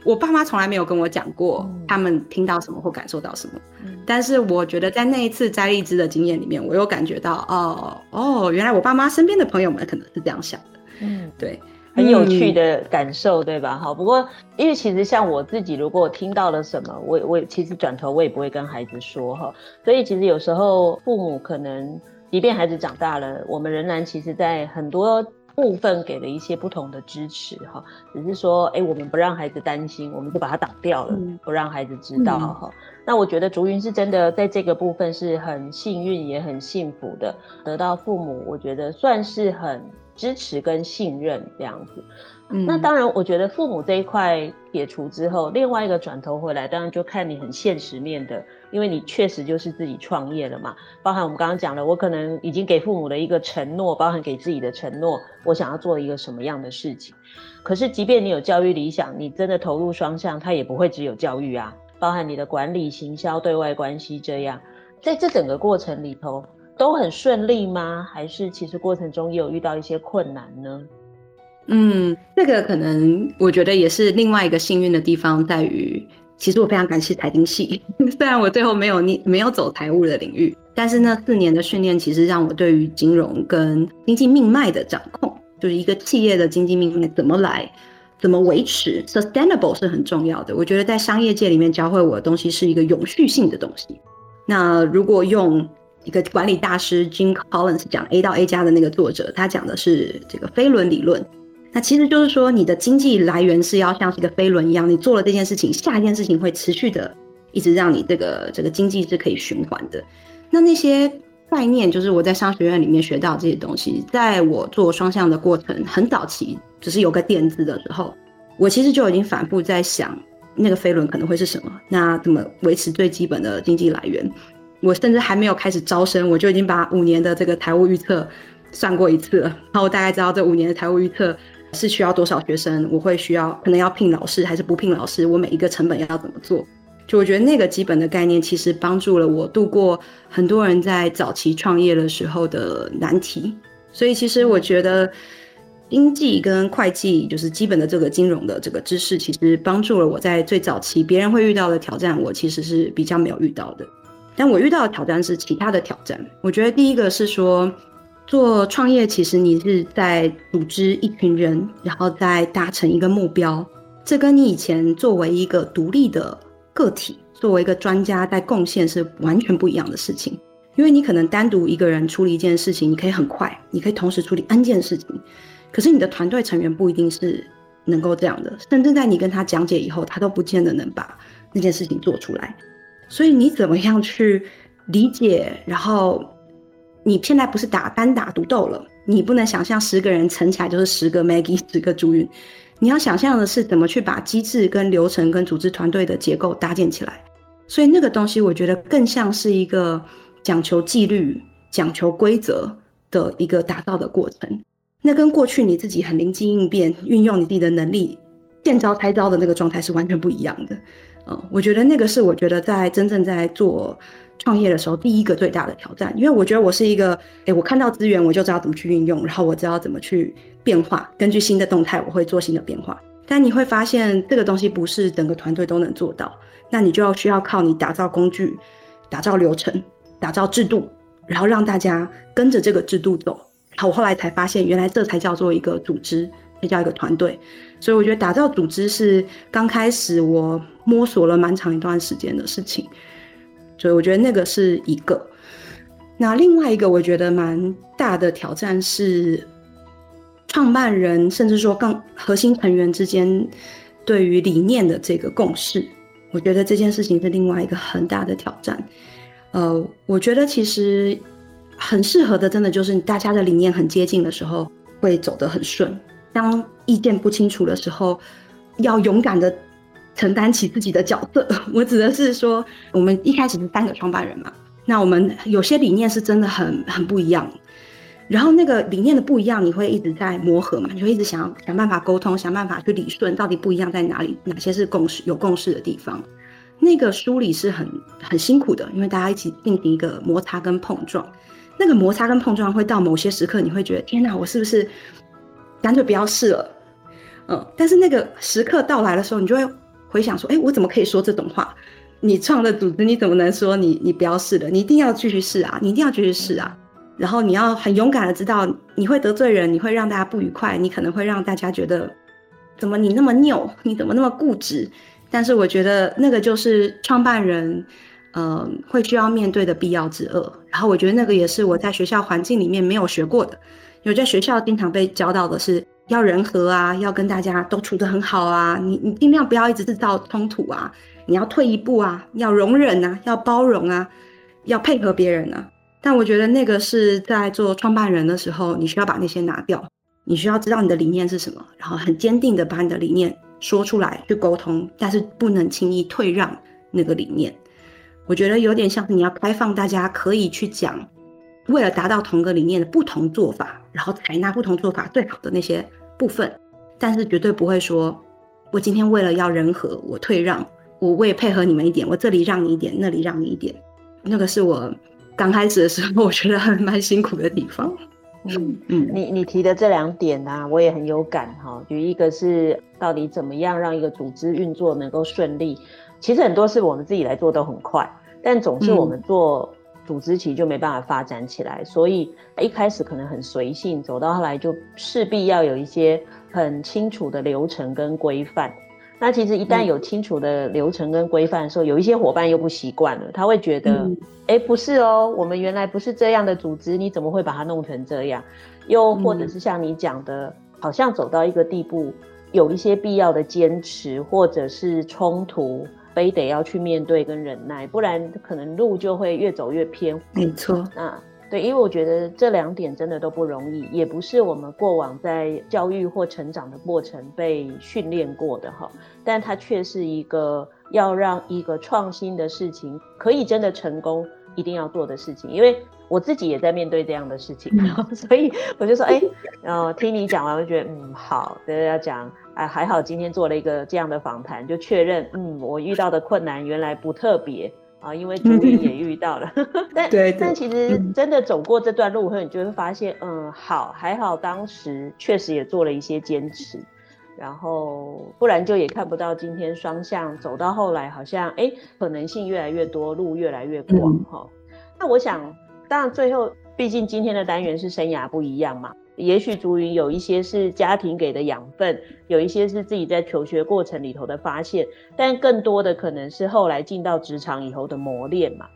C: 我爸妈从来没有跟我讲过他们听到什么或感受到什么，嗯、但是我觉得在那一次摘荔枝的经验里面，我又感觉到哦哦，原来我爸妈身边的朋友们可能是这样想的。嗯，对。
A: 很有趣的感受，嗯、对吧？好，不过因为其实像我自己，如果我听到了什么，我我其实转头我也不会跟孩子说哈。所以其实有时候父母可能，即便孩子长大了，我们仍然其实在很多部分给了一些不同的支持哈。只是说，哎，我们不让孩子担心，我们就把它挡掉了，嗯、不让孩子知道哈。嗯、那我觉得竹云是真的在这个部分是很幸运也很幸福的，得到父母，我觉得算是很。支持跟信任这样子，嗯、那当然，我觉得父母这一块解除之后，另外一个转头回来，当然就看你很现实面的，因为你确实就是自己创业了嘛。包含我们刚刚讲了，我可能已经给父母的一个承诺，包含给自己的承诺，我想要做一个什么样的事情。可是，即便你有教育理想，你真的投入双向，它也不会只有教育啊，包含你的管理、行销、对外关系这样，在这整个过程里头。都很顺利吗？还是其实过程中也有遇到一些困难呢？
C: 嗯，这个可能我觉得也是另外一个幸运的地方，在于其实我非常感谢财经系，虽然我最后没有你没有走财务的领域，但是那四年的训练其实让我对于金融跟经济命脉的掌控，就是一个企业的经济命脉怎么来，怎么维持，sustainable 是很重要的。我觉得在商业界里面教会我的东西是一个永续性的东西。那如果用一个管理大师 Jim Collins 讲 A 到 A 加的那个作者，他讲的是这个飞轮理论。那其实就是说，你的经济来源是要像是一个飞轮一样，你做了这件事情，下一件事情会持续的一直让你这个这个经济是可以循环的。那那些概念，就是我在商学院里面学到这些东西，在我做双向的过程很早期，只是有个垫子的时候，我其实就已经反复在想，那个飞轮可能会是什么？那怎么维持最基本的经济来源？我甚至还没有开始招生，我就已经把五年的这个财务预测算过一次了。然后我大概知道这五年的财务预测是需要多少学生，我会需要可能要聘老师还是不聘老师，我每一个成本要怎么做。就我觉得那个基本的概念，其实帮助了我度过很多人在早期创业的时候的难题。所以其实我觉得经济跟会计就是基本的这个金融的这个知识，其实帮助了我在最早期别人会遇到的挑战，我其实是比较没有遇到的。但我遇到的挑战是其他的挑战。我觉得第一个是说，做创业其实你是在组织一群人，然后再达成一个目标。这跟你以前作为一个独立的个体，作为一个专家在贡献是完全不一样的事情。因为你可能单独一个人处理一件事情，你可以很快，你可以同时处理 N 件事情。可是你的团队成员不一定是能够这样的，甚至在你跟他讲解以后，他都不见得能把那件事情做出来。所以你怎么样去理解？然后你现在不是打单打独斗了，你不能想象十个人乘起来就是十个 Maggie，十个朱云。你要想象的是怎么去把机制跟流程跟组织团队的结构搭建起来。所以那个东西，我觉得更像是一个讲求纪律、讲求规则的一个打造的过程。那跟过去你自己很灵机应变、运用你自己的能力、见招拆招的那个状态是完全不一样的。嗯，我觉得那个是我觉得在真正在做创业的时候第一个最大的挑战，因为我觉得我是一个，诶，我看到资源我就知道怎么去运用，然后我知道怎么去变化，根据新的动态我会做新的变化。但你会发现这个东西不是整个团队都能做到，那你就要需要靠你打造工具、打造流程、打造制度，然后让大家跟着这个制度走。好，我后来才发现，原来这才叫做一个组织，才叫一个团队。所以我觉得打造组织是刚开始我摸索了蛮长一段时间的事情。所以我觉得那个是一个。那另外一个我觉得蛮大的挑战是，创办人甚至说更核心成员之间对于理念的这个共识。我觉得这件事情是另外一个很大的挑战。呃，我觉得其实。很适合的，真的就是大家的理念很接近的时候，会走得很顺。当意见不清楚的时候，要勇敢的承担起自己的角色。我指的是说，我们一开始是三个创办人嘛，那我们有些理念是真的很很不一样。然后那个理念的不一样，你会一直在磨合嘛，你会一直想要想办法沟通，想办法去理顺到底不一样在哪里，哪些是共识有共识的地方。那个梳理是很很辛苦的，因为大家一起进行一个摩擦跟碰撞。那个摩擦跟碰撞会到某些时刻，你会觉得天哪，我是不是干脆不要试了？嗯，但是那个时刻到来的时候，你就会回想说，哎，我怎么可以说这种话？你创的组织，你怎么能说你你不要试了？你一定要继续试啊，你一定要继续试啊。然后你要很勇敢的知道，你会得罪人，你会让大家不愉快，你可能会让大家觉得怎么你那么拗，你怎么那么固执？但是我觉得那个就是创办人。嗯，会需要面对的必要之恶。然后我觉得那个也是我在学校环境里面没有学过的。因为在学校经常被教到的是要人和啊，要跟大家都处得很好啊。你你尽量不要一直制造冲突啊。你要退一步啊，要容忍啊，要包容啊，要配合别人啊。但我觉得那个是在做创办人的时候，你需要把那些拿掉。你需要知道你的理念是什么，然后很坚定的把你的理念说出来去沟通，但是不能轻易退让那个理念。我觉得有点像是你要开放，大家可以去讲，为了达到同个理念的不同做法，然后采纳不同做法最好的那些部分，但是绝对不会说，我今天为了要人和，我退让，我为配合你们一点，我这里让你一点，那里让你一点，那个是我刚开始的时候，我觉得还蛮辛苦的地方。
A: 嗯 嗯，你你提的这两点啊，我也很有感哈。就一个是到底怎么样让一个组织运作能够顺利。其实很多事我们自己来做都很快，但总是我们做组织其实就没办法发展起来，嗯、所以一开始可能很随性，走到后来就势必要有一些很清楚的流程跟规范。那其实一旦有清楚的流程跟规范的时候，嗯、有一些伙伴又不习惯了，他会觉得，哎、嗯，不是哦，我们原来不是这样的组织，你怎么会把它弄成这样？又或者是像你讲的，嗯、好像走到一个地步，有一些必要的坚持或者是冲突。非得要去面对跟忍耐，不然可能路就会越走越偏。
C: 没错，
A: 啊，对，因为我觉得这两点真的都不容易，也不是我们过往在教育或成长的过程被训练过的哈。但它却是一个要让一个创新的事情可以真的成功，一定要做的事情。因为我自己也在面对这样的事情，然后、所以我就说，哎，然后听你讲完，我就觉得，嗯，好，大家要讲。哎，还好今天做了一个这样的访谈，就确认，嗯，我遇到的困难原来不特别啊，因为竹云也遇到了。但对，对，但其实真的走过这段路后，你就会发现，嗯，好，还好当时确实也做了一些坚持，然后不然就也看不到今天双向走到后来，好像哎，可能性越来越多，路越来越广哈。嗯、那我想，当然最后，毕竟今天的单元是生涯不一样嘛。也许竹云有一些是家庭给的养分，有一些是自己在求学过程里头的发现，但更多的可能是后来进到职场以后的磨练嘛。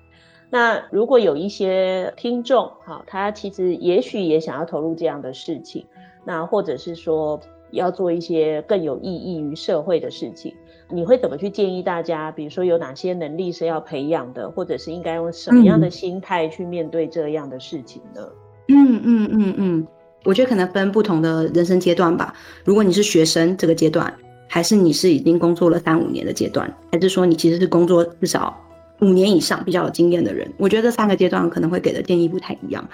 A: 那如果有一些听众，哈，他其实也许也想要投入这样的事情，那或者是说要做一些更有意义于社会的事情，你会怎么去建议大家？比如说有哪些能力是要培养的，或者是应该用什么样的心态去面对这样的事情呢？
C: 嗯嗯嗯嗯。嗯嗯我觉得可能分不同的人生阶段吧。如果你是学生这个阶段，还是你是已经工作了三五年的阶段，还是说你其实是工作至少五年以上比较有经验的人，我觉得这三个阶段可能会给的建议不太一样。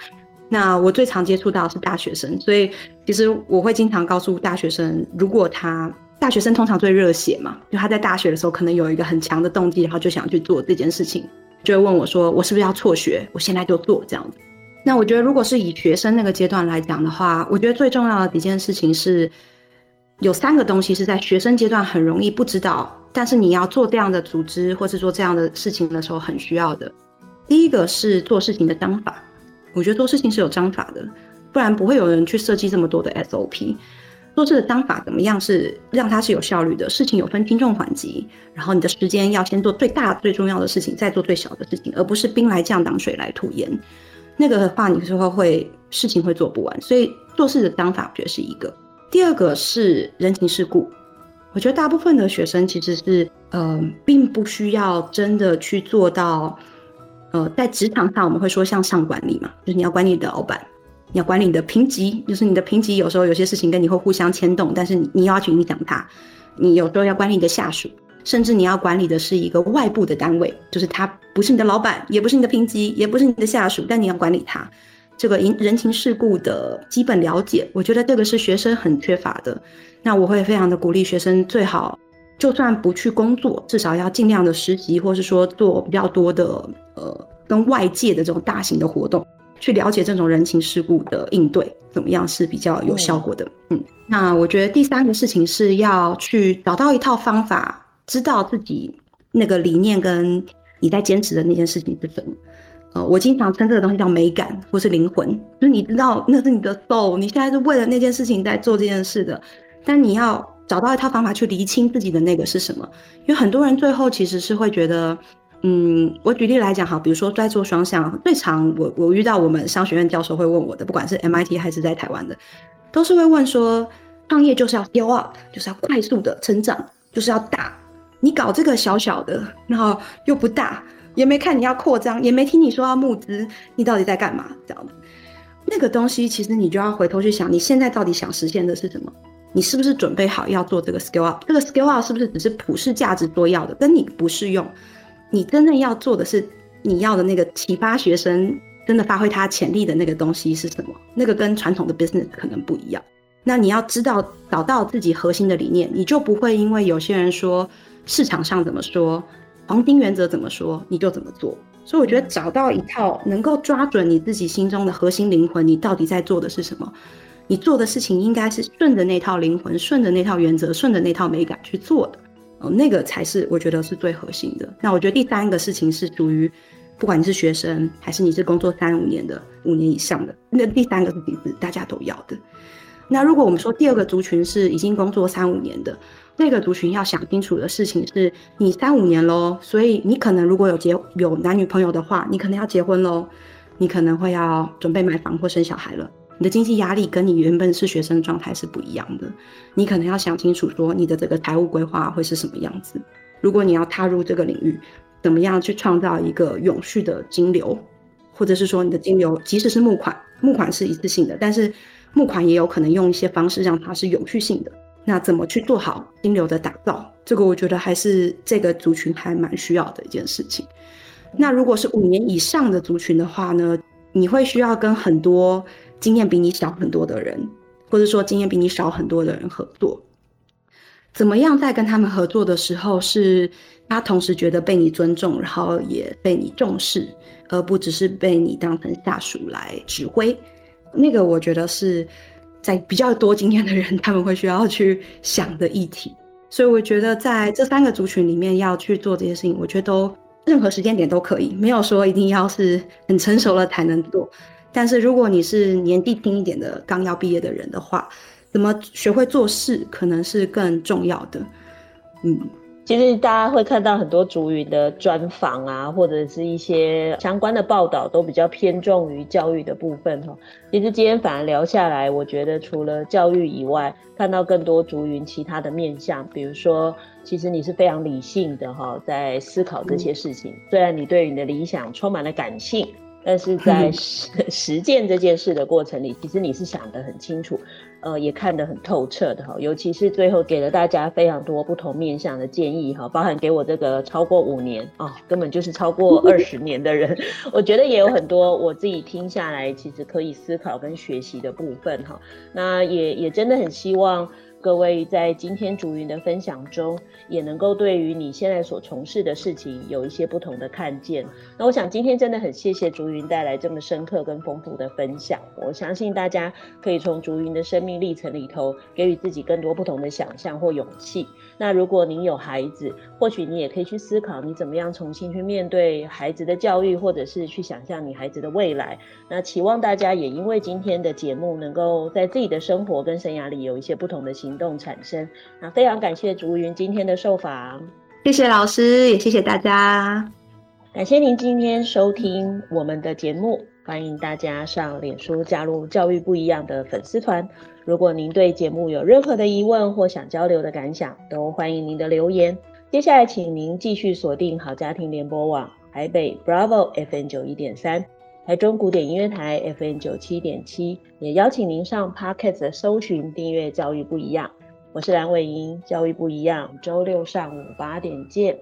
C: 那我最常接触到是大学生，所以其实我会经常告诉大学生，如果他大学生通常最热血嘛，就他在大学的时候可能有一个很强的动机，然后就想去做这件事情。就会问我说：“我是不是要辍学？我现在就做这样子。”那我觉得，如果是以学生那个阶段来讲的话，我觉得最重要的一件事情是，有三个东西是在学生阶段很容易不知道，但是你要做这样的组织或是做这样的事情的时候很需要的。第一个是做事情的章法，我觉得做事情是有章法的，不然不会有人去设计这么多的 SOP。做事的章法怎么样是让它是有效率的？事情有分轻重缓急，然后你的时间要先做最大最重要的事情，再做最小的事情，而不是兵来将挡，水来土掩。那个的话，你说会事情会做不完。所以做事的方法，我觉得是一个。第二个是人情世故，我觉得大部分的学生其实是呃，并不需要真的去做到。呃，在职场上我们会说向上管理嘛，就是你要管理你的老板。你要管理你的评级，就是你的评级有时候有些事情跟你会互相牵动，但是你要去影响他。你有时候要管理你的下属，甚至你要管理的是一个外部的单位，就是他不是你的老板，也不是你的评级，也不是你的下属，但你要管理他。这个人情世故的基本了解，我觉得这个是学生很缺乏的。那我会非常的鼓励学生，最好就算不去工作，至少要尽量的实习，或是说做比较多的呃跟外界的这种大型的活动。去了解这种人情世故的应对怎么样是比较有效果的。嗯，那我觉得第三个事情是要去找到一套方法，知道自己那个理念跟你在坚持的那件事情是什么。呃，我经常称这个东西叫美感或是灵魂，就是你知道那是你的 soul，你现在是为了那件事情在做这件事的，但你要找到一套方法去厘清自己的那个是什么。因为很多人最后其实是会觉得。嗯，我举例来讲哈，比如说在做双向，最常我我遇到我们商学院教授会问我的，不管是 MIT 还是在台湾的，都是会问说，创业就是要 scale up，就是要快速的成长，就是要大。你搞这个小小的，然后又不大，也没看你要扩张，也没听你说要募资，你到底在干嘛？这样子，那个东西其实你就要回头去想，你现在到底想实现的是什么？你是不是准备好要做这个 scale up？这个 scale up 是不是只是普世价值多要的，跟你不适用？你真正要做的是，你要的那个启发学生真的发挥他潜力的那个东西是什么？那个跟传统的 business 可能不一样。那你要知道找到自己核心的理念，你就不会因为有些人说市场上怎么说，黄金原则怎么说，你就怎么做。所以我觉得找到一套能够抓准你自己心中的核心灵魂，你到底在做的是什么？你做的事情应该是顺着那套灵魂，顺着那套原则，顺着那套美感去做的。哦，那个才是我觉得是最核心的。那我觉得第三个事情是属于，不管你是学生还是你是工作三五年的、五年以上的，那第三个事情是大家都要的。那如果我们说第二个族群是已经工作三五年的，那个族群要想清楚的事情是，你三五年喽，所以你可能如果有结有男女朋友的话，你可能要结婚喽，你可能会要准备买房或生小孩了。你的经济压力跟你原本是学生状态是不一样的，你可能要想清楚，说你的这个财务规划会是什么样子。如果你要踏入这个领域，怎么样去创造一个永续的金流，或者是说你的金流，即使是募款，募款是一次性的，但是募款也有可能用一些方式让它是永续性的。那怎么去做好金流的打造？这个我觉得还是这个族群还蛮需要的一件事情。那如果是五年以上的族群的话呢，你会需要跟很多。经验比你小很多的人，或者说经验比你少很多的人合作，怎么样在跟他们合作的时候，是他同时觉得被你尊重，然后也被你重视，而不只是被你当成下属来指挥。那个我觉得是在比较多经验的人，他们会需要去想的议题。所以我觉得在这三个族群里面要去做这些事情，我觉得都任何时间点都可以，没有说一定要是很成熟了才能做。但是如果你是年纪轻一点的刚要毕业的人的话，怎么学会做事可能是更重要的。嗯，
A: 其实大家会看到很多族云的专访啊，或者是一些相关的报道，都比较偏重于教育的部分哈。其实今天反而聊下来，我觉得除了教育以外，看到更多族云其他的面向，比如说，其实你是非常理性的哈，在思考这些事情。嗯，虽然你对你的理想充满了感性。但是在实 实践这件事的过程里，其实你是想得很清楚，呃，也看得很透彻的哈。尤其是最后给了大家非常多不同面向的建议哈，包含给我这个超过五年啊、哦，根本就是超过二十年的人，我觉得也有很多我自己听下来，其实可以思考跟学习的部分哈。那也也真的很希望。各位在今天竹云的分享中，也能够对于你现在所从事的事情有一些不同的看见。那我想今天真的很谢谢竹云带来这么深刻跟丰富的分享。我相信大家可以从竹云的生命历程里头，给予自己更多不同的想象或勇气。那如果您有孩子，或许你也可以去思考，你怎么样重新去面对孩子的教育，或者是去想象你孩子的未来。那期望大家也因为今天的节目，能够在自己的生活跟生涯里有一些不同的行动产生。那非常感谢竹云今天的受访，
C: 谢谢老师，也谢谢大家，
A: 感谢您今天收听我们的节目，欢迎大家上脸书加入教育不一样的粉丝团。如果您对节目有任何的疑问或想交流的感想，都欢迎您的留言。接下来，请您继续锁定好家庭联播网台北 Bravo FN 九一点三。台中古典音乐台 FN 九七点七，也邀请您上 Podcast 搜寻订阅教育不一样。我是蓝伟莹，教育不一样，周六上午八点见。